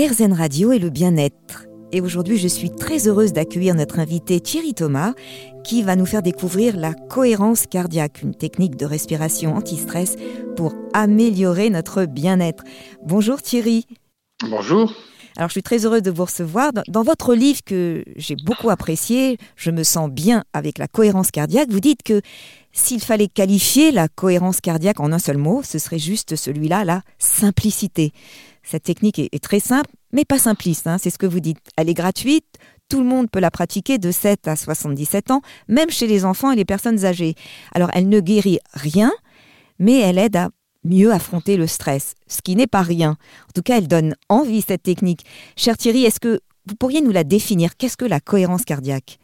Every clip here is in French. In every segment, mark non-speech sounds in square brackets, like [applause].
RZN Radio et le bien-être. Et aujourd'hui, je suis très heureuse d'accueillir notre invité Thierry Thomas, qui va nous faire découvrir la cohérence cardiaque, une technique de respiration anti-stress pour améliorer notre bien-être. Bonjour Thierry. Bonjour. Alors, je suis très heureuse de vous recevoir. Dans votre livre que j'ai beaucoup apprécié, Je me sens bien avec la cohérence cardiaque, vous dites que s'il fallait qualifier la cohérence cardiaque en un seul mot, ce serait juste celui-là, la simplicité. Cette technique est, très simple, mais pas simpliste, hein, c'est ce que vous dites. Elle est gratuite, tout le monde peut la pratiquer de 7 à 77 ans, même chez les enfants et les personnes âgées. Alors, elle ne guérit rien, mais elle aide à mieux affronter le stress, ce qui n'est pas rien. En tout cas, elle donne envie, cette technique. Cher Thierry, est-ce que vous pourriez nous la définir? Qu'est-ce que la cohérence cardiaque?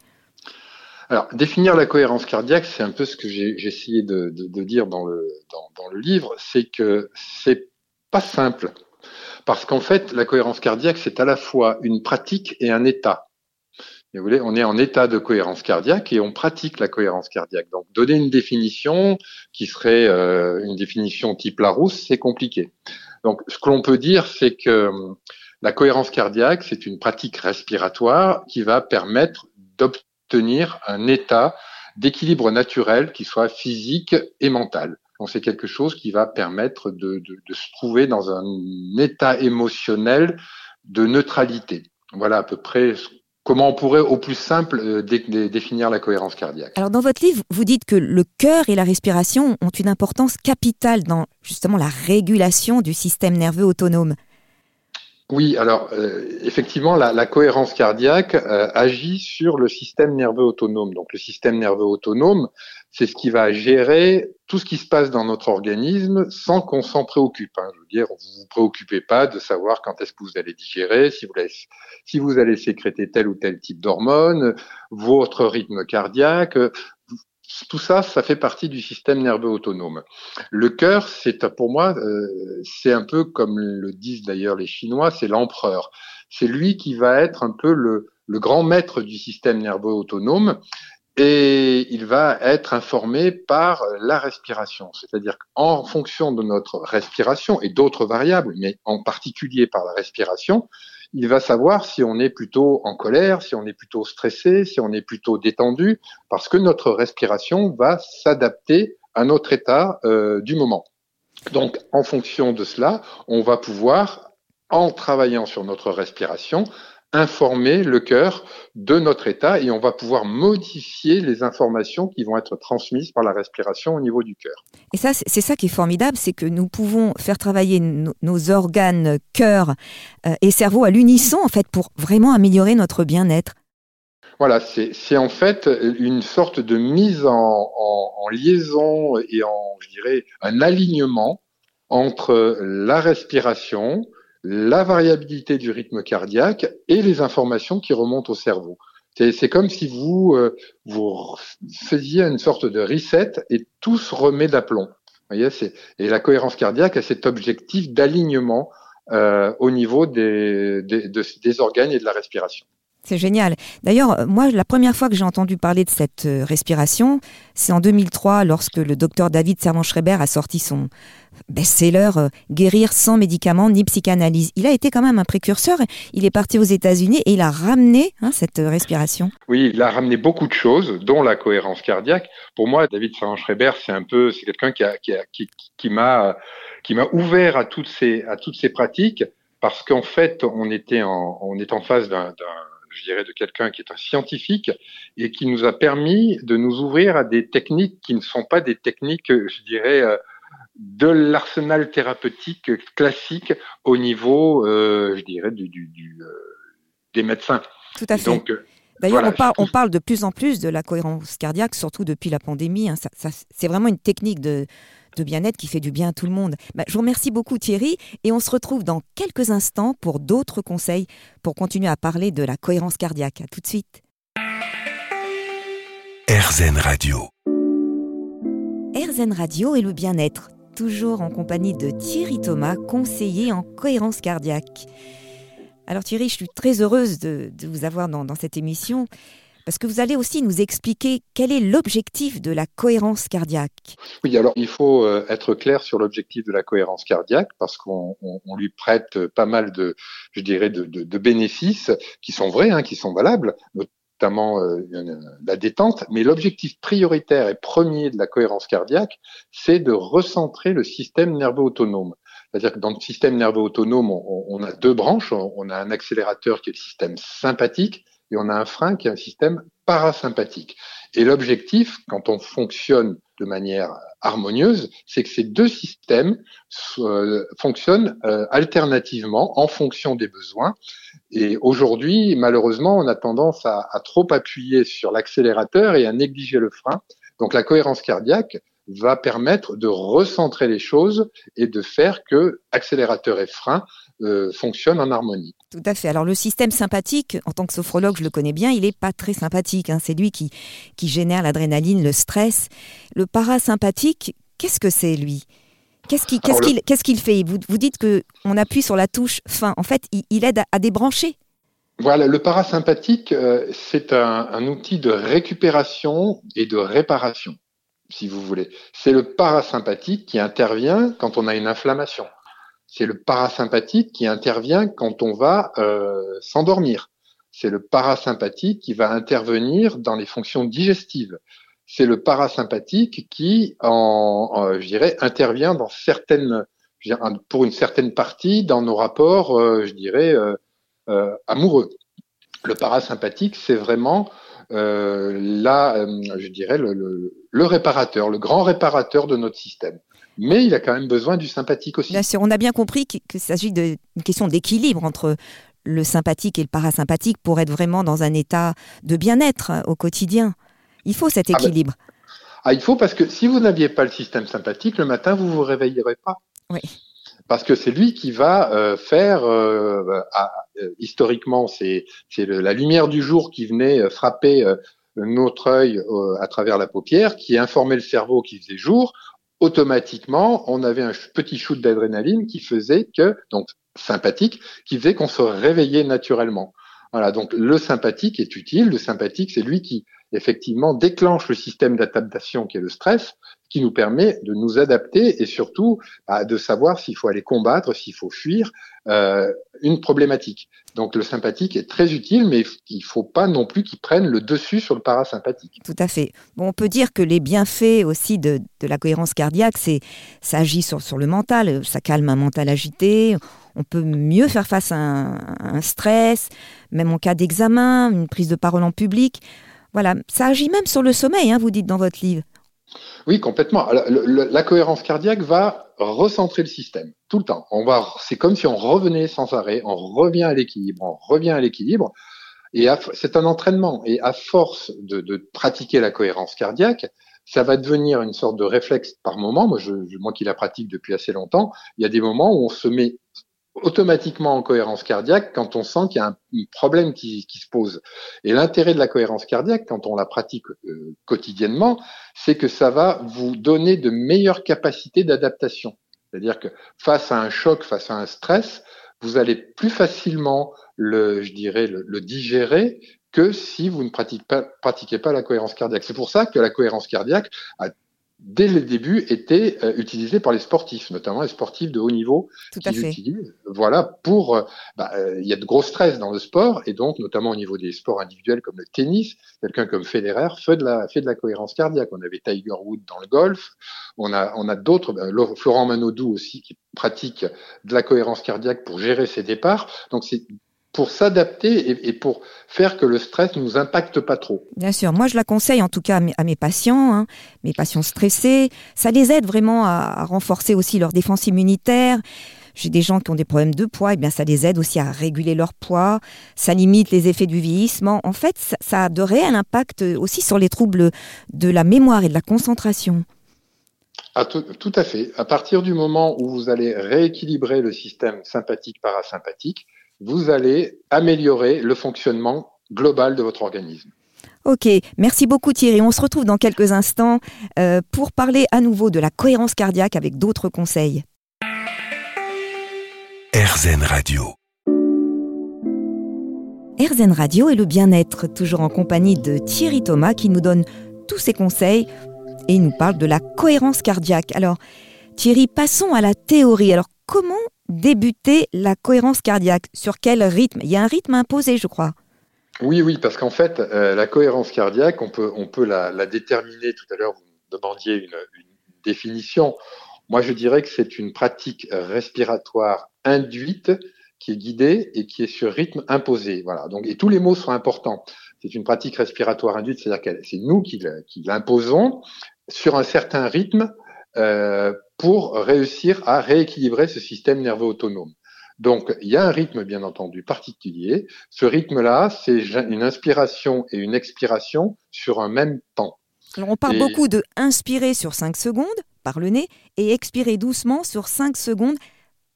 Alors, définir la cohérence cardiaque, c'est un peu ce que j'ai essayé de, dire dans le, dans, le livre, c'est que c'est pas simple. Parce qu'en fait, la cohérence cardiaque, c'est à la fois une pratique et un état. On est en état de cohérence cardiaque et on pratique la cohérence cardiaque. Donc, donner une définition qui serait euh, une définition type Larousse, c'est compliqué. Donc, ce que l'on peut dire, c'est que hum, la cohérence cardiaque, c'est une pratique respiratoire qui va permettre d'obtenir tenir un état d'équilibre naturel qui soit physique et mental. Donc c'est quelque chose qui va permettre de, se trouver dans un état émotionnel de neutralité. Voilà à peu près comment on pourrait au plus simple euh, définir la cohérence cardiaque. Alors dans votre livre, vous dites que le cœur et la respiration ont une importance capitale dans justement la régulation du système nerveux autonome. Oui, alors euh, effectivement, la, cohérence cardiaque euh, agit sur le système nerveux autonome. Donc le système nerveux autonome, c'est ce qui va gérer tout ce qui se passe dans notre organisme sans qu'on s'en préoccupe. Hein. Je veux dire, vous vous préoccupez pas de savoir quand est-ce que vous allez digérer, si vous allez, si vous allez sécréter tel ou tel type d'hormone, votre rythme cardiaque tout ça, ça fait partie du système nerveux autonome. Le cœur, c'est pour moi, euh, c'est un peu comme le disent d'ailleurs les Chinois, c'est l'empereur. C'est lui qui va être un peu le, le grand maître du système nerveux autonome et il va être informé par la respiration. C'est-à-dire qu'en fonction de notre respiration et d'autres variables, mais en particulier par la respiration, il va savoir si on est plutôt en colère, si on est plutôt stressé, si on est plutôt détendu, parce que notre respiration va s'adapter à notre état euh, du moment. Donc, en fonction de cela, on va pouvoir, en travaillant sur notre respiration, informer le cœur de notre état et on va pouvoir modifier les informations qui vont être transmises par la respiration au niveau du cœur. Et ça, c'est ça qui est formidable, c'est que nous pouvons faire travailler nos organes cœur euh, et cerveau à l'unisson en fait pour vraiment améliorer notre bien-être. Voilà, c'est en fait une sorte de mise en, en liaison et en, je dirais, un alignement entre la respiration, la variabilité du rythme cardiaque et les informations qui remontent au cerveau. C'est comme si vous, euh, vous faisiez une sorte de reset et tout se remet d'aplomb. et la cohérence cardiaque a cet objectif d'alignement euh, au niveau des, des organes et de la respiration. C'est génial. D'ailleurs, euh, moi, la première fois que j'ai entendu parler de cette euh, respiration, c'est en 2003, lorsque le docteur David Servan-Schreiber a sorti son best-seller euh, Guérir sans médicaments ni psychanalyse. Il a été quand même un précurseur. Il est parti aux États-Unis et il a ramené hein, cette respiration. Oui, il a ramené beaucoup de choses, dont la cohérence cardiaque. Pour moi, David Servan-Schreiber, c'est un peu, c'est quelqu'un qui, qui, m'a, ouvert à toutes ces, à toutes ces pratiques parce qu'en fait, on était on est en face d'un je dirais, de quelqu'un qui est un scientifique et qui nous a permis de nous ouvrir à des techniques qui ne sont pas des techniques, je dirais, euh, de l'arsenal thérapeutique classique au niveau, euh, je dirais, du, du, euh, des médecins. Tout à fait. Donc, D'ailleurs, on, parle, on, parle de plus en plus de la cohérence cardiaque, surtout depuis la pandémie. Hein. c'est vraiment une technique de, de bien-être qui fait du bien à tout le monde. Bah, je vous remercie beaucoup Thierry et on se retrouve dans quelques instants pour d'autres conseils pour continuer à parler de la cohérence cardiaque. À tout de suite. RZN Radio. RZN Radio et le bien-être, toujours en compagnie de Thierry Thomas, conseiller en cohérence cardiaque. Alors Thierry, je suis très heureuse de, vous avoir dans, cette émission Parce que vous allez aussi nous expliquer quel est l'objectif de la cohérence cardiaque. Oui, alors il faut euh, être clair sur l'objectif de la cohérence cardiaque parce qu'on lui prête pas mal de, je dirais, de, bénéfices qui sont vrais, hein, qui sont valables, notamment euh, la détente. Mais l'objectif prioritaire et premier de la cohérence cardiaque, c'est de recentrer le système nerveux autonome. C'est-à-dire que dans le système nerveux autonome, on, on a deux branches. On a un accélérateur qui est le système sympathique et on a un frein qui est un système parasympathique. Et l'objectif, quand on fonctionne de manière harmonieuse, c'est que ces deux systèmes euh, fonctionnent euh, alternativement en fonction des besoins. Et aujourd'hui, malheureusement, on a tendance à, à trop appuyer sur l'accélérateur et à négliger le frein. Donc la cohérence cardiaque va permettre de recentrer les choses et de faire que accélérateur et frein euh, fonctionnent en harmonie. Tout à fait. Alors le système sympathique, en tant que sophrologue, je le connais bien, il n'est pas très sympathique. Hein. C'est lui qui, qui génère l'adrénaline, le stress. Le parasympathique, qu'est-ce que c'est lui? Qu'est-ce qu'il fait? Vous, vous dites qu'on appuie sur la touche fin. En fait, il, aide à, débrancher. Voilà, le parasympathique, euh, c'est un, un, outil de récupération et de réparation, si vous voulez. C'est le parasympathique qui intervient quand on a une inflammation c'est le parasympathique qui intervient quand on va euh, s'endormir. C'est le parasympathique qui va intervenir dans les fonctions digestives. C'est le parasympathique qui, je dirais, intervient dans certaines, pour une certaine partie, dans nos rapports, euh, je dirais, euh, amoureux. Le parasympathique, c'est vraiment là, je dirais, le réparateur, le grand réparateur de notre système mais il a quand même besoin du sympathique aussi. Bien sûr, on a bien compris qu'il s'agit d'une question d'équilibre entre le sympathique et le parasympathique pour être vraiment dans un état de bien-être au quotidien. Il faut cet ah ben, équilibre. Ah, il faut parce que si vous n'aviez pas le système sympathique, le matin, vous vous réveillerez pas. Oui. Parce que c'est lui qui va euh, faire, euh, euh, historiquement, c'est la lumière du jour qui venait frapper notre œil à travers la paupière, qui informait le cerveau qui faisait jour automatiquement, on avait un petit shoot d'adrénaline qui faisait que, donc sympathique, qui faisait qu'on se réveillait naturellement. Voilà, donc le sympathique est utile. Le sympathique, c'est lui qui effectivement déclenche le système d'adaptation qui est le stress, qui nous permet de nous adapter et surtout bah, de savoir s'il faut aller combattre, s'il faut fuir euh, une problématique. Donc le sympathique est très utile, mais il ne faut pas non plus qu'il prenne le dessus sur le parasympathique. Tout à fait. Bon, on peut dire que les bienfaits aussi de, la cohérence cardiaque, c'est ça agit sur, sur le mental, ça calme un mental agité, on peut mieux faire face à un stress, même en cas d'examen, une prise de parole en public. Voilà, ça agit même sur le sommeil, hein, vous dites dans votre livre. Oui, complètement. La, cohérence cardiaque va recentrer le système tout le temps. On va, c'est comme si on revenait sans arrêt, on revient à l'équilibre, on revient à l'équilibre. Et c'est un entraînement. Et à force de, pratiquer la cohérence cardiaque, ça va devenir une sorte de réflexe par moment. Moi, je, moi qui la pratique depuis assez longtemps, il y a des moments où on se met automatiquement en cohérence cardiaque quand on sent qu'il y a un, problème qui, se pose. Et l'intérêt de la cohérence cardiaque, quand on la pratique euh, quotidiennement, c'est que ça va vous donner de meilleures capacités d'adaptation. C'est-à-dire que face à un choc, face à un stress, vous allez plus facilement le, je dirais, le, digérer que si vous ne pratiquez pas, pratiquez pas la cohérence cardiaque. C'est pour ça que la cohérence cardiaque a dès le début, était euh, utilisé par les sportifs, notamment les sportifs de haut niveau. Tout à fait. voilà, pour, euh, bah, euh, il y a de gros stress dans le sport, et donc, notamment au niveau des sports individuels comme le tennis, quelqu'un comme Federer fait de la, fait de la cohérence cardiaque. On avait Tiger Woods dans le golf, on a, on a d'autres, bah, Florent Manodou aussi qui pratique de la cohérence cardiaque pour gérer ses départs. Donc, c'est pour s'adapter et, pour faire que le stress ne nous impacte pas trop. Bien sûr, moi je la conseille en tout cas à mes, patients, hein, mes patients stressés. Ça les aide vraiment à, renforcer aussi leur défense immunitaire. J'ai des gens qui ont des problèmes de poids, et eh bien ça les aide aussi à réguler leur poids, ça limite les effets du vieillissement. En fait, ça, a de réels impacts aussi sur les troubles de la mémoire et de la concentration. Ah, tout, tout, à fait. À partir du moment où vous allez rééquilibrer le système sympathique-parasympathique, vous allez améliorer le fonctionnement global de votre organisme. Ok, merci beaucoup Thierry. On se retrouve dans quelques instants euh, pour parler à nouveau de la cohérence cardiaque avec d'autres conseils. RZN Radio. RZN Radio et le bien-être, toujours en compagnie de Thierry Thomas qui nous donne tous ses conseils et nous parle de la cohérence cardiaque. Alors, Thierry, passons à la théorie. Alors, comment débuter la cohérence cardiaque Sur quel rythme? Il y a un rythme imposé, je crois. Oui, oui, parce qu'en fait, euh, la cohérence cardiaque, on peut, on peut la, déterminer. Tout à l'heure, vous me demandiez une, une définition. Moi, je dirais que c'est une pratique respiratoire induite qui est guidée et qui est sur rythme imposé. Voilà. Donc, et tous les mots sont importants. C'est une pratique respiratoire induite, c'est-à-dire que c'est nous qui, l'imposons sur un certain rythme euh, pour réussir à rééquilibrer ce système nerveux autonome. Donc, il y a un rythme, bien entendu, particulier. Ce rythme-là, c'est une inspiration et une expiration sur un même temps. Alors, on parle beaucoup de inspirer sur 5 secondes par le nez et expirer doucement sur 5 secondes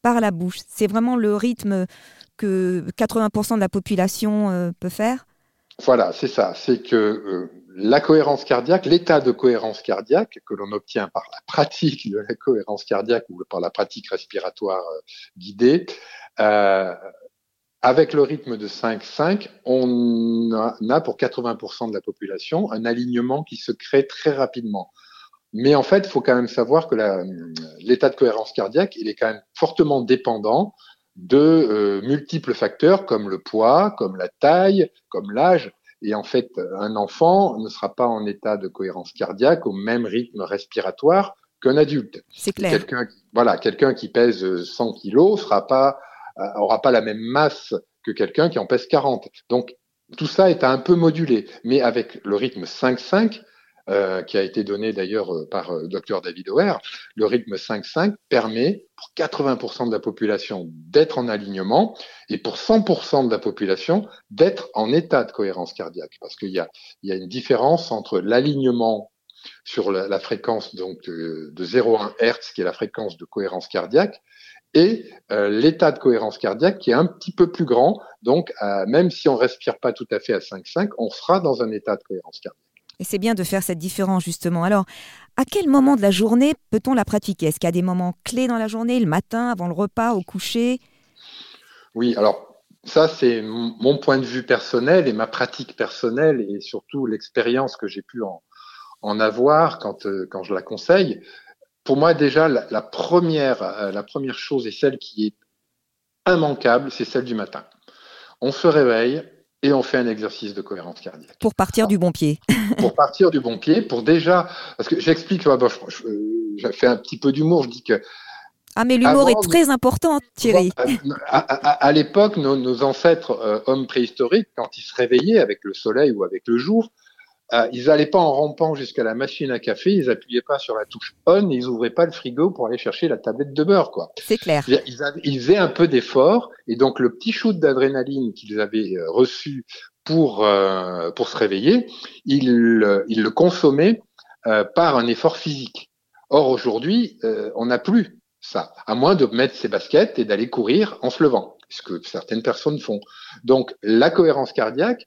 par la bouche. C'est vraiment le rythme que 80% de la population euh, peut faire? Voilà, c'est ça. C'est que euh, la cohérence cardiaque, l'état de cohérence cardiaque que l'on obtient par la pratique de la cohérence cardiaque ou par la pratique respiratoire euh, guidée, avec le rythme de 5-5, on a pour 80% de la population un alignement qui se crée très rapidement. Mais en fait, il faut quand même savoir que l'état de cohérence cardiaque, il est quand même fortement dépendant de euh, multiples facteurs comme le poids, comme la taille, comme l'âge. Et en fait, un enfant ne sera pas en état de cohérence cardiaque au même rythme respiratoire qu'un adulte. C'est clair. Quelqu'un, voilà, quelqu'un qui pèse 100 kilos sera pas, euh, aura pas la même masse que quelqu'un qui en pèse 40. Donc, tout ça est un peu modulé. Mais avec le rythme 5-5, euh, qui a été donné d'ailleurs euh, par euh, Dr David O'Hare, le rythme 5-5 permet pour 80% de la population d'être en alignement et pour 100% de la population d'être en état de cohérence cardiaque. Parce qu'il y a, il y a une différence entre l'alignement sur la, fréquence donc de, 0,1 Hz, qui est la fréquence de cohérence cardiaque, et l'état de cohérence cardiaque qui est un petit peu plus grand. Donc, même si on respire pas tout à fait à 5,5, on sera dans un état de cohérence cardiaque. Et c'est bien de faire cette différence justement. Alors, à quel moment de la journée peut-on la pratiquer? Est-ce qu'il y a des moments clés dans la journée, le matin, avant le repas, au coucher? Oui, alors ça c'est mon point de vue personnel et ma pratique personnelle et surtout l'expérience que j'ai pu en, avoir quand, euh, quand je la conseille. Pour moi déjà, la, première, euh, la première chose et celle qui est immanquable, c'est celle du matin. On se réveille, et on fait un exercice de cohérence cardiaque. Pour partir du bon pied. [laughs] pour partir du bon pied, pour déjà, parce que j'explique, bon, je, fais un petit peu d'humour, je dis que. Ah mais l'humour est très important, Thierry. À, l'époque, nos, ancêtres euh, hommes préhistoriques, quand ils se réveillaient avec le soleil ou avec le jour, euh, ils n'allaient pas en rampant jusqu'à la machine à café, ils appuyaient pas sur la touche on, ils ouvraient pas le frigo pour aller chercher la tablette de beurre, quoi. C'est clair. Ils, avaient, ils, faisaient un peu d'effort et donc le petit shoot d'adrénaline qu'ils avaient euh, reçu pour euh, pour se réveiller, ils, ils le consommaient par un effort physique. Or aujourd'hui, on n'a plus ça, à moins de mettre ses baskets et d'aller courir en se levant, ce que certaines personnes font. Donc la cohérence cardiaque,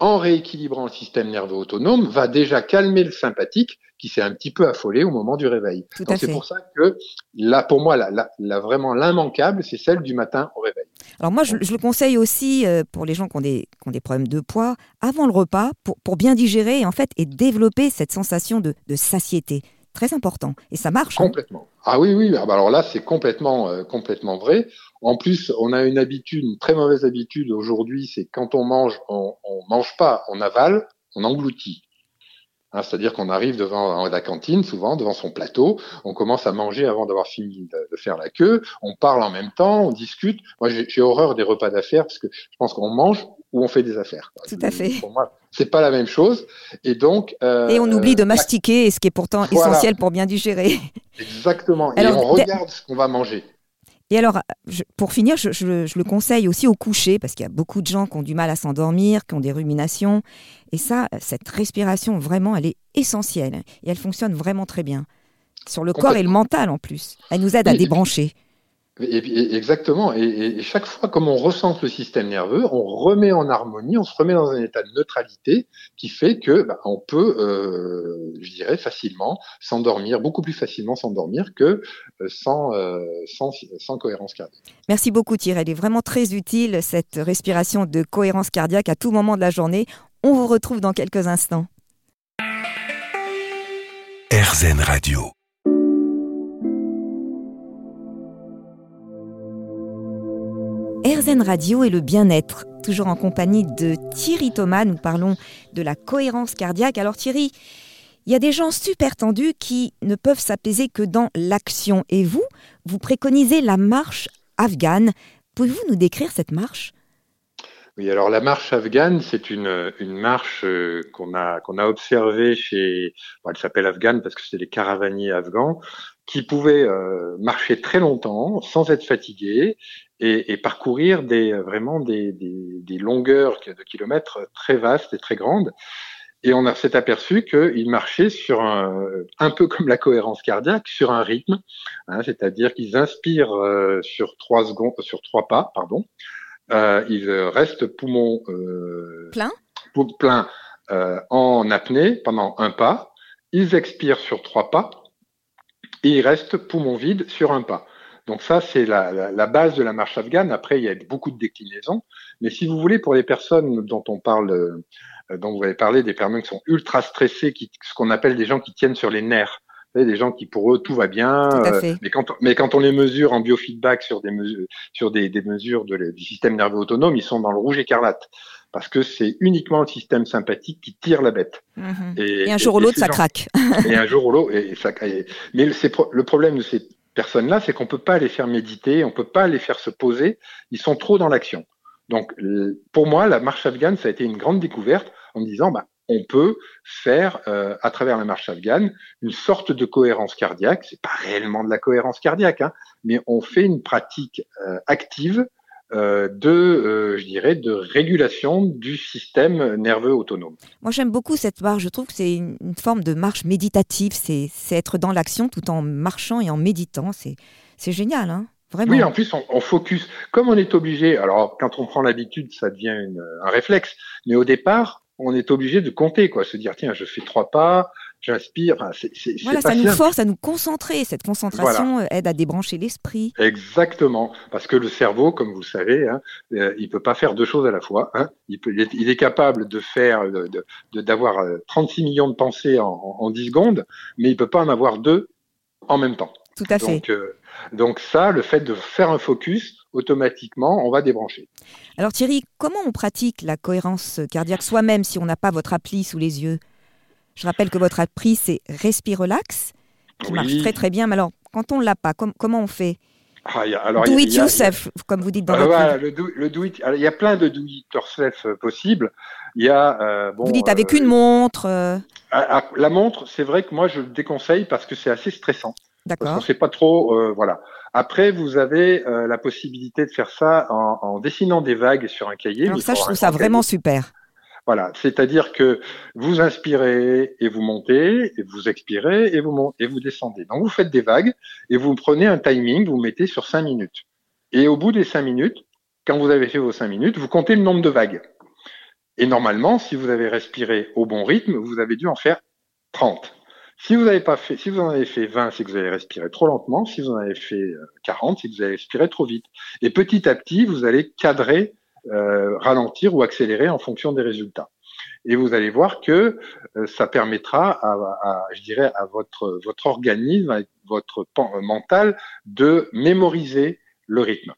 en rééquilibrant le système nerveux autonome, va déjà calmer le sympathique qui s'est un petit peu affolé au moment du réveil. c'est pour ça que là, pour moi, là, vraiment l'immanquable, c'est celle du matin au réveil. Alors moi, je, le conseille aussi euh, pour les gens qui ont, des, qui ont, des, problèmes de poids, avant le repas, pour, pour bien digérer en fait, et développer cette sensation de, de satiété très important. Et ça marche. Hein. Complètement. ah oui, oui. Ah bah alors là, c'est complètement, euh, complètement vrai. En plus, on a une habitude, une très mauvaise habitude aujourd'hui, c'est quand on mange, on, mange pas, on avale, on engloutit. Hein, C'est-à-dire qu'on arrive devant la cantine, souvent devant son plateau, on commence à manger avant d'avoir fini de, faire la queue, on parle en même temps, on discute. Moi, j'ai horreur des repas d'affaires parce que je pense qu'on mange on fait des affaires. Tout à fait. Pour moi, c'est pas la même chose. Et donc. Euh, et on oublie de mastiquer, ce qui est pourtant essentiel pour bien digérer. Exactement. et on regarde ce qu'on va manger. Et alors, pour finir, je, le conseille aussi au coucher, parce qu'il y a beaucoup de gens qui ont du mal à s'endormir, qui ont des ruminations. Et ça, cette respiration, vraiment, elle est essentielle. Et elle fonctionne vraiment très bien. Sur le corps et le mental en plus. Elle nous aide à débrancher. Exactement. Et, chaque fois, comme on ressent le système nerveux, on remet en harmonie, on se remet dans un état de neutralité qui fait que bah, on peut, euh, je dirais, facilement s'endormir, beaucoup plus facilement s'endormir que euh, sans, euh, sans, sans cohérence cardiaque. Merci beaucoup Thierry. Elle est vraiment très utile, cette respiration de cohérence cardiaque à tout moment de la journée. On vous retrouve dans quelques instants. RZN Radio. Radio et le bien-être, toujours en compagnie de Thierry Thomas. Nous parlons de la cohérence cardiaque. Alors Thierry, il y a des gens super tendus qui ne peuvent s'apaiser que dans l'action. Et vous, vous préconisez la marche afghane. Pouvez-vous nous décrire cette marche? Oui, alors la marche afghane, c'est une, marche euh, qu'on a qu'on a observée chez, elle s'appelle afghane parce que c'est les caravaniers afghans qui pouvaient euh, marcher très longtemps sans être fatigués et, et parcourir des vraiment des, des, des, longueurs de kilomètres très vastes et très grandes. Et on s'est aperçu qu'ils marchaient sur un, un peu comme la cohérence cardiaque, sur un rythme, hein, c'est-à-dire qu'ils inspirent euh, sur trois secondes, sur trois pas, pardon, euh, il reste poumon euh, plein, plein euh, en apnée pendant un pas. Ils expirent sur trois pas et il reste poumon vide sur un pas. Donc ça, c'est la, la, la, base de la marche afghane. Après, il y a beaucoup de déclinaisons. Mais si vous voulez, pour les personnes dont on parle, euh, dont vous avez parlé, des personnes qui sont ultra stressées, qui, ce qu'on appelle des gens qui tiennent sur les nerfs, des gens qui pour eux tout va bien, euh, mais quand mais quand on les mesure en biofeedback sur des mesures sur des, des mesures de, du système nerveux autonome, ils sont dans le rouge écarlate parce que c'est uniquement le système sympathique qui tire la bête. Mhm. Et, un jour ou l'autre, ça craque. [laughs] et un jour ou l'autre, et ça. mais le problème de ces personnes-là, c'est qu'on peut pas les faire méditer, on peut pas les faire se poser. Ils sont trop dans l'action. Donc, pour moi, la marche afghane, ça a été une grande découverte en disant, bah, on peut faire euh, à travers la marche afghane une sorte de cohérence cardiaque. C'est pas réellement de la cohérence cardiaque, hein, mais on fait une pratique euh, active euh, de, je dirais, de régulation du système nerveux autonome. Moi, j'aime beaucoup cette marche. Je trouve que c'est une, forme de marche méditative. C'est être dans l'action tout en marchant et en méditant. C'est génial, hein Vraiment. Oui, en plus, on, on, focus. Comme on est obligé, alors quand on prend l'habitude, ça devient une, un réflexe, mais au départ, on est obligé de compter, quoi, se dire tiens, je fais trois pas, j'inspire. voilà, ça nous force à nous concentrer. Cette concentration euh, aide à débrancher l'esprit. Exactement, parce que le cerveau, comme vous le savez, hein, euh, il peut pas faire deux choses à la fois. Hein. Il, peut, il, est, capable de faire, d'avoir de, 36 euh, millions de pensées en, en, 10 secondes, mais il peut pas en avoir deux en même temps. Tout à fait. Donc, donc ça, le fait de faire un focus, automatiquement, on va débrancher. Alors Thierry, comment on pratique la cohérence cardiaque soi-même si on n'a pas votre appli sous les yeux? Je rappelle que votre appli, c'est Respire Relax, qui marche très très bien. Mais alors, quand on ne l'a pas, comment on fait? Ah, alors, do it yourself, comme vous dites dans le votre le le do it, il y a plein de do it yourself euh, possibles. Il y a, euh, bon, vous dites avec euh, une montre. Ah, ah, la montre, c'est vrai que moi je le déconseille parce que c'est assez stressant. D'accord. Parce qu'on sait pas trop, voilà. Après, vous avez euh, la possibilité de faire ça en, en, dessinant des vagues sur un cahier. Alors ça, je trouve ça vraiment super. Voilà, c'est-à-dire que vous inspirez et vous montez, et vous expirez et vous montez, et vous descendez. Donc vous faites des vagues et vous prenez un timing, vous mettez sur cinq minutes. Et au bout des cinq minutes, quand vous avez fait vos cinq minutes, vous comptez le nombre de vagues. Et normalement, si vous avez respiré au bon rythme, vous avez dû en faire 30. Si vous avez pas fait, si vous en avez fait 20, c'est que vous avez respiré trop lentement. Si vous en avez fait 40, euh, c'est que vous avez respiré trop vite. Et petit à petit, vous allez cadrer, euh, ralentir ou accélérer en fonction des résultats. Et vous allez voir que euh, ça permettra à, à, je dirais, à votre votre organisme, à votre mental, de mémoriser le rythme.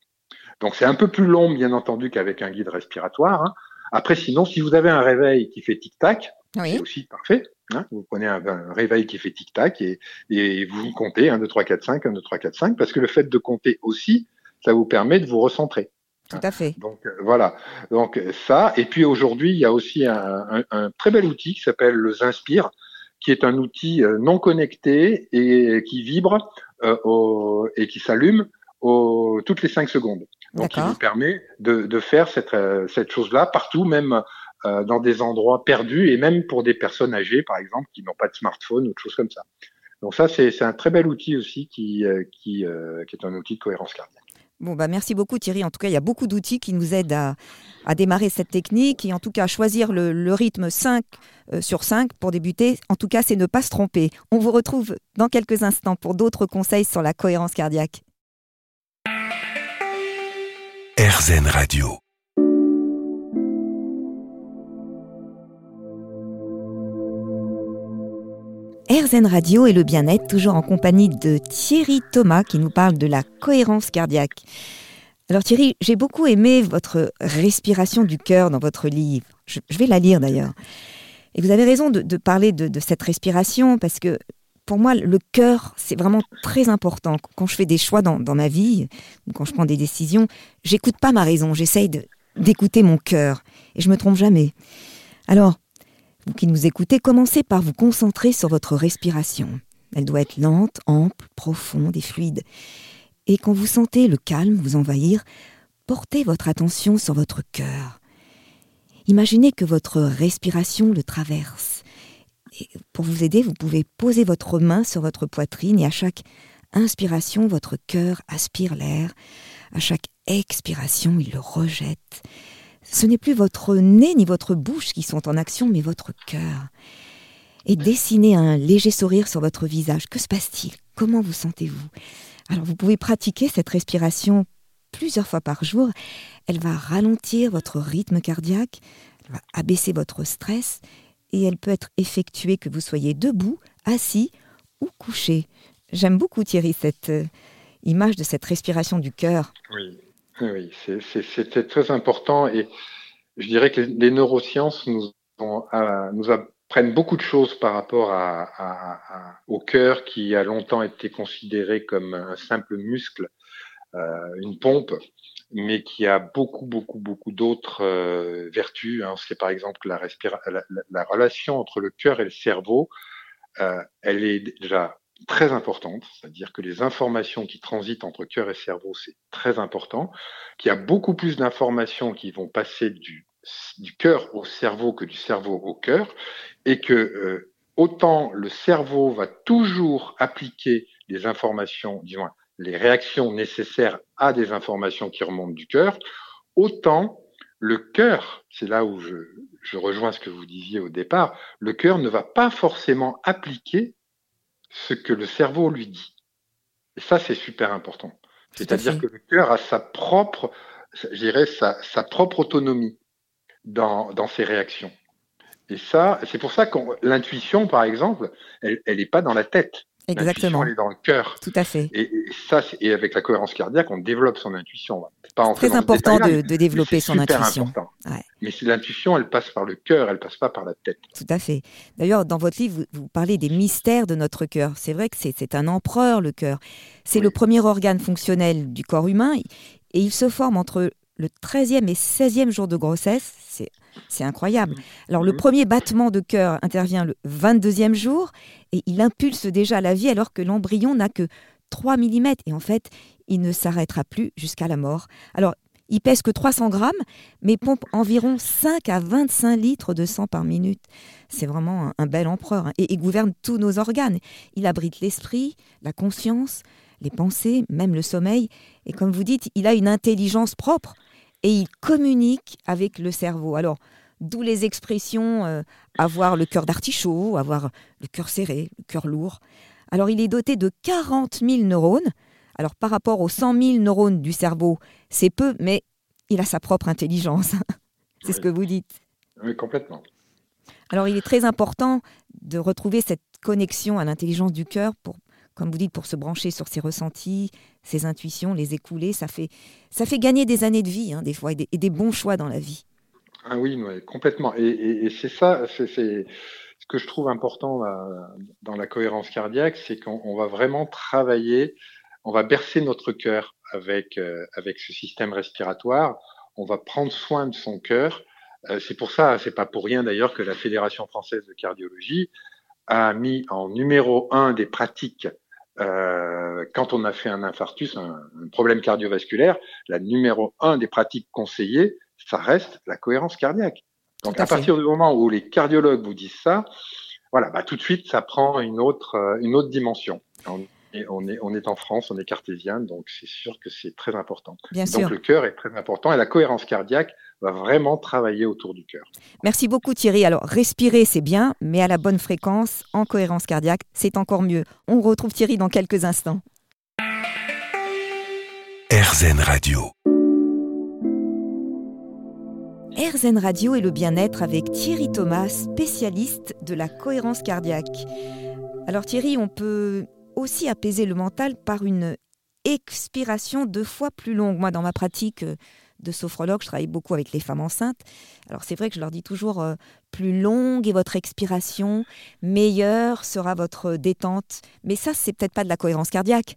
Donc c'est un peu plus long, bien entendu, qu'avec un guide respiratoire. Hein. Après, sinon, si vous avez un réveil qui fait tic-tac, c'est aussi parfait. Hein. vous prenez un, réveil qui fait tic-tac et, et, vous comptez 1, 2, 3, 4, 5, 1, 2, 3, 4, 5, parce que le fait de compter aussi, ça vous permet de vous recentrer. Tout à fait. Donc euh, voilà. Donc ça. Et puis aujourd'hui, il y a aussi un, un, un très bel outil qui s'appelle le Zinspire, qui est un outil euh, non connecté et qui vibre euh, au, et qui s'allume toutes les 5 secondes. Donc, il vous permet de, de faire cette, euh, cette chose-là partout, même euh, dans des endroits perdus et même pour des personnes âgées, par exemple, qui n'ont pas de smartphone ou de choses comme ça. Donc ça, c'est un très bel outil aussi qui, euh, qui, euh, qui est un outil de cohérence cardiaque. Bon, bah merci beaucoup Thierry. En tout cas, il y a beaucoup d'outils qui nous aident à, démarrer cette technique et en tout cas à choisir le, rythme 5 euh, sur 5 pour débuter. En tout cas, c'est ne pas se tromper. On vous retrouve dans quelques instants pour d'autres conseils sur la cohérence cardiaque. RZN Radio. RZN Radio et le bien-être, toujours en compagnie de Thierry Thomas qui nous parle de la cohérence cardiaque. Alors Thierry, j'ai beaucoup aimé votre respiration du cœur dans votre livre. Je, vais la lire d'ailleurs. Et vous avez raison de, parler de, cette respiration parce que pour moi, le cœur, c'est vraiment très important. Quand je fais des choix dans, ma vie, ou quand je prends des décisions, j'écoute pas ma raison, j'essaye d'écouter mon cœur. Et je me trompe jamais. Alors, vous qui nous écoutez, commencez par vous concentrer sur votre respiration. Elle doit être lente, ample, profonde et fluide. Et quand vous sentez le calme vous envahir, portez votre attention sur votre cœur. Imaginez que votre respiration le traverse. Pour vous aider, vous pouvez poser votre main sur votre poitrine et à chaque inspiration, votre cœur aspire l'air. À chaque expiration, il le rejette. Ce n'est plus votre nez ni votre bouche qui sont en action, mais votre cœur. Et dessinez un léger sourire sur votre visage. Que se passe-t-il? Comment vous sentez-vous? Alors vous pouvez pratiquer cette respiration plusieurs fois par jour. Elle va ralentir votre rythme cardiaque, elle va abaisser votre stress et elle peut être effectuée que vous soyez debout, assis ou couché. J'aime beaucoup Thierry cette euh, image de cette respiration du cœur. Oui. Oui, c'est très important et je dirais que les neurosciences nous, nous apprennent beaucoup de choses par rapport à, au cœur qui a longtemps été considéré comme un simple muscle, euh, une pompe, mais qui a beaucoup, beaucoup, beaucoup d'autres euh, vertus. Hein. C'est par exemple la, la, la, relation entre le cœur et le cerveau, euh, elle est déjà très importante, c'est-à-dire que les informations qui transitent entre cœur et cerveau, c'est très important, qu'il y a beaucoup plus d'informations qui vont passer du, cœur au cerveau que du cerveau au cœur, et que euh, autant le cerveau va toujours appliquer les informations, disons, les réactions nécessaires à des informations qui remontent du cœur, autant le cœur, c'est là où je rejoins ce que vous disiez au départ, le cœur ne va pas forcément appliquer ce que le cerveau lui dit. Et ça, c'est super important. C'est-à-dire que le cœur a sa propre, je dirais, sa, sa propre autonomie dans, dans ses réactions. Et ça, c'est pour ça que l'intuition, par exemple, elle n'est pas dans la tête. Exactement. Elle est dans le cœur. Tout à fait. Et, ça, et avec la cohérence cardiaque, on développe son intuition. C'est très important de, de, développer son intuition. Ouais. Mais l'intuition, elle passe par le cœur, elle passe pas par la tête. Tout à fait. D'ailleurs, dans votre livre, vous, vous, parlez des mystères de notre cœur. C'est vrai que c'est un empereur, le cœur. C'est le premier organe fonctionnel du corps humain et il se forme entre le 13e et 16e jour de grossesse. C'est incroyable. Alors le premier battement de cœur intervient le 22e jour et il impulse déjà la vie alors que l'embryon n'a que 3 mm et en fait il ne s'arrêtera plus jusqu'à la mort. Alors il pèse que 300 grammes mais pompe environ 5 à 25 litres de sang par minute. C'est vraiment un, bel empereur hein. et il gouverne tous nos organes. Il abrite l'esprit, la conscience, les pensées, même le sommeil et comme vous dites, il a une intelligence propre et il communique avec le cerveau. Alors, d'où les expressions euh, avoir le cœur d'artichaut, avoir le cœur serré, le cœur lourd. Alors, il est doté de 40 000 neurones. Alors, par rapport aux 100 000 neurones du cerveau, c'est peu, mais il a sa propre intelligence. [laughs] c'est ce que vous dites. Oui, complètement. Alors, il est très important de retrouver cette connexion à l'intelligence du cœur pour comme vous dites, pour se brancher sur ses ressentis, ses intuitions, les écouler, ça fait, ça fait gagner des années de vie, hein, des fois, et des, bons choix dans la vie. Ah oui, complètement. Et, c'est ça, c'est ce que je trouve important dans la cohérence cardiaque, c'est qu'on va vraiment travailler, on va bercer notre cœur avec, euh, avec ce système respiratoire, on va prendre soin de son cœur. Euh, c'est pour ça, c'est pas pour rien d'ailleurs que la Fédération française de cardiologie a mis en numéro un des pratiques euh, quand on a fait un infarctus, un, problème cardiovasculaire, la numéro un des pratiques conseillées, ça reste la cohérence cardiaque. Donc à, partir du moment où les cardiologues vous disent ça, voilà, bah, tout de suite ça prend une autre, euh, une autre dimension. Et on est, on est en France, on est cartésien, donc c'est sûr que c'est très important. Bien donc sûr. le cœur est très important et la cohérence cardiaque va vraiment travailler autour du cœur. Merci beaucoup Thierry. Alors respirer c'est bien, mais à la bonne fréquence, en cohérence cardiaque, c'est encore mieux. On retrouve Thierry dans quelques instants. RZN Radio. RZN Radio et le bien-être avec Thierry Thomas, spécialiste de la cohérence cardiaque. Alors Thierry, on peut aussi apaiser le mental par une expiration deux fois plus longue. Moi, dans ma pratique euh, de sophrologue, je travaille beaucoup avec les femmes enceintes. Alors c'est vrai que je leur dis toujours euh, plus longue est votre expiration, meilleure sera votre détente. Mais ça, c'est peut-être pas de la cohérence cardiaque.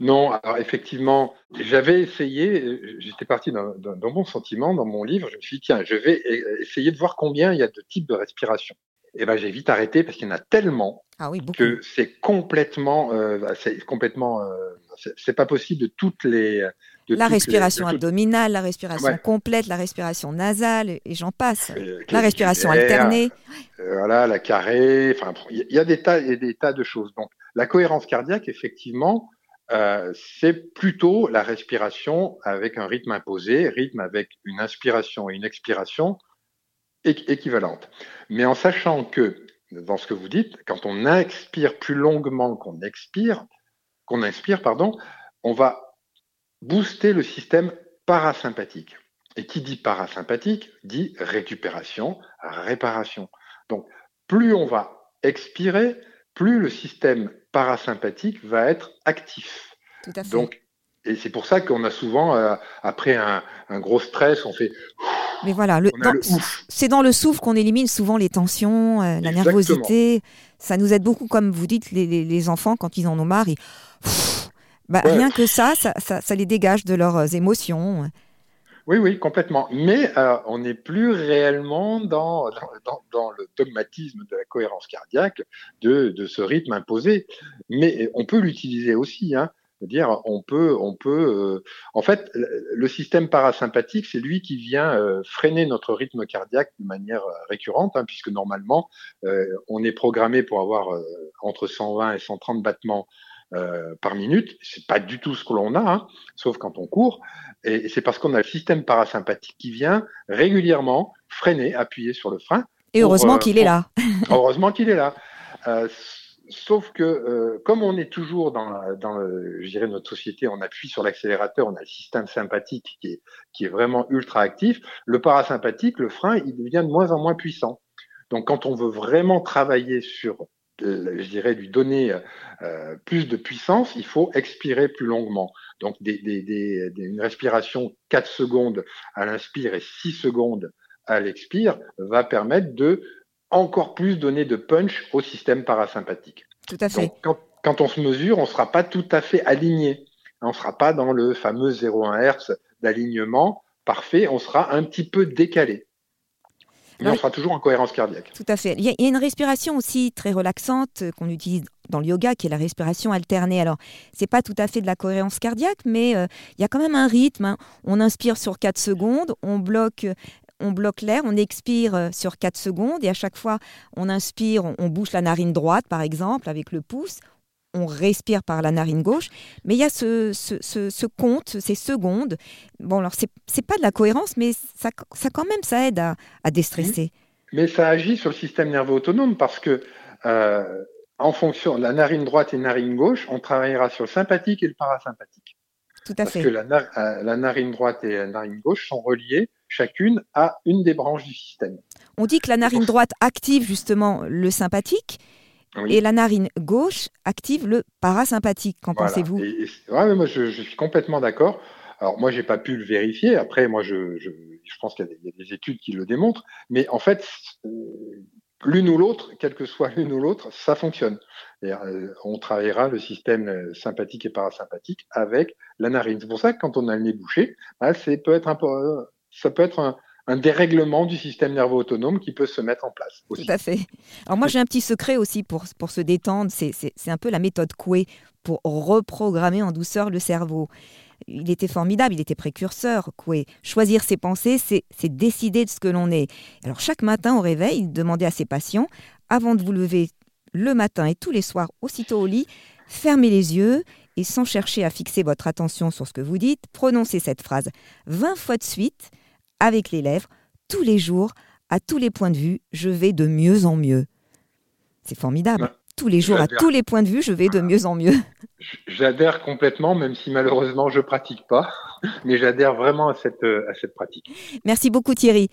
Non, alors effectivement, j'avais essayé, euh, j'étais parti d'un bon sentiment dans mon livre, je me suis dit, tiens, je vais e- essayer de voir combien il y a de types de respiration. Et ben j'ai vite arrêté parce qu'il y en a tellement Ah oui, que c'est complètement, euh, c'est complètement, euh, c'est pas possible de toutes les. La respiration abdominale, la respiration Ouais. complète, la respiration nasale, et j'en passe. euh, La respiration alternée. euh, voilà, la carrée. Enfin, il y, y a des tas et des tas de choses. Donc, la cohérence cardiaque, effectivement, euh, c'est plutôt la respiration avec un rythme imposé, rythme avec une inspiration et une expiration équ- équivalentes. Mais en sachant que, dans ce que vous dites, quand on expire plus longuement qu'on expire, qu'on inspire, pardon, on va booster le système parasympathique. Et qui dit parasympathique dit récupération, réparation. Donc, plus on va expirer, plus le système parasympathique va être actif. Tout à fait. Donc, et c'est pour ça qu'on a souvent, euh, après un, un gros stress, on fait, Mais voilà, le- dans- le c'est dans le souffle qu'on élimine souvent les tensions, euh, la nervosité. Ça nous aide beaucoup, comme vous dites, les, les- les enfants, quand ils en ont marre, ils- bah, Ouais. rien que ça, ça, ça- ça les dégage de leurs euh, émotions. Oui, oui, complètement. Mais euh, on n'est plus réellement dans, dans, dans- dans le dogmatisme de la cohérence cardiaque, de, de ce rythme imposé. Mais on peut l'utiliser aussi. Hein. dire, on peut, on peut. euh, en fait, le système parasympathique, c'est lui qui vient euh, freiner notre rythme cardiaque de manière euh, récurrente, hein, puisque normalement, euh, on est programmé pour avoir euh, entre 120 et 130 battements euh, par minute. C'est pas du tout ce que l'on a, hein, sauf quand on court. Et c'est parce qu'on a le système parasympathique qui vient régulièrement freiner, appuyer sur le frein. Et Pour, heureusement euh, qu'il est là. [laughs] Heureusement qu'il est là. Euh, sauf que euh, comme on est toujours dans, la- dans le, je dirais notre société, on appuie sur l'accélérateur, on a le système sympathique qui est, qui est vraiment ultra actif. Le parasympathique, le frein, il devient de moins en moins puissant. Donc quand on veut vraiment travailler sur, euh, je dirais, lui donner euh, plus de puissance, il faut expirer plus longuement. Donc des, des, des, une respiration 4 secondes à l'inspire et 6 secondes à l'expire va permettre de encore plus donner de punch au système parasympathique. Tout à fait. Donc, quand, quand on se mesure, on ne sera pas tout à fait aligné. On ne sera pas dans le fameux 0,1 Hz d'alignement parfait, on sera un petit peu décalé. Mais Alors, on sera toujours en cohérence cardiaque. Tout à fait. Il y, a, une respiration aussi très relaxante euh, qu'on utilise dans le yoga, qui est la respiration alternée. Alors, c'est pas tout à fait de la cohérence cardiaque, mais euh, il y a quand même un rythme. hein. On inspire sur 4 secondes, on bloque, on bloque l'air, on expire euh, sur 4 secondes, et à chaque fois, on inspire, on bouche la narine droite, par exemple, avec le pouce. On respire par la narine gauche, mais il y a ce, ce, ce, ce compte, ces secondes. Bon, alors c'est pas de la cohérence, mais ça, ça quand même, ça aide à, à déstresser. Mais ça agit sur le système nerveux autonome parce que, euh, en fonction de la narine droite et narine gauche, on travaillera sur le sympathique et le parasympathique. Tout à Parce fait. que la, nar- euh, la narine droite et la narine gauche sont reliées chacune à une des branches du système. On dit que la narine droite active justement le sympathique Oui. et la narine gauche active le parasympathique. Qu'en Voilà. pensez-vous? Ouais, moi, je, je suis complètement d'accord. Alors, moi, j'ai pas pu le vérifier. Après, moi, je, je, je pense qu'il y, a des- il y a des études qui le démontrent. Mais en fait, euh, l'une ou l'autre, quelle que soit l'une ou l'autre, ça fonctionne. Et, euh, on travaillera le système euh, sympathique et parasympathique avec la narine. C'est pour ça que quand on a le nez bouché, bah, c'est peut être un ça peut être un, un dérèglement du système nerveux autonome qui peut se mettre en place. Aussi. Tout à fait. Alors moi j'ai un petit secret aussi pour, pour se détendre, c'est- un peu la méthode Coué pour reprogrammer en douceur le cerveau. Il était formidable, il était précurseur, Coué. Choisir ses pensées, c'est c'est décider de ce que l'on est. Alors chaque matin au réveil, il demandait à ses patients, avant de vous lever le matin et tous les soirs, aussitôt au lit, fermez les yeux et sans chercher à fixer votre attention sur ce que vous dites, prononcez cette phrase 20 fois de suite avec les lèvres, tous les jours, à tous les points de vue, je vais de mieux en mieux. C'est formidable. Tous les jours, à tous les points de vue, je vais de mieux en mieux. J'adhère complètement, même si malheureusement je pratique pas, mais j'adhère vraiment à cette, à cette pratique. Merci beaucoup Thierry.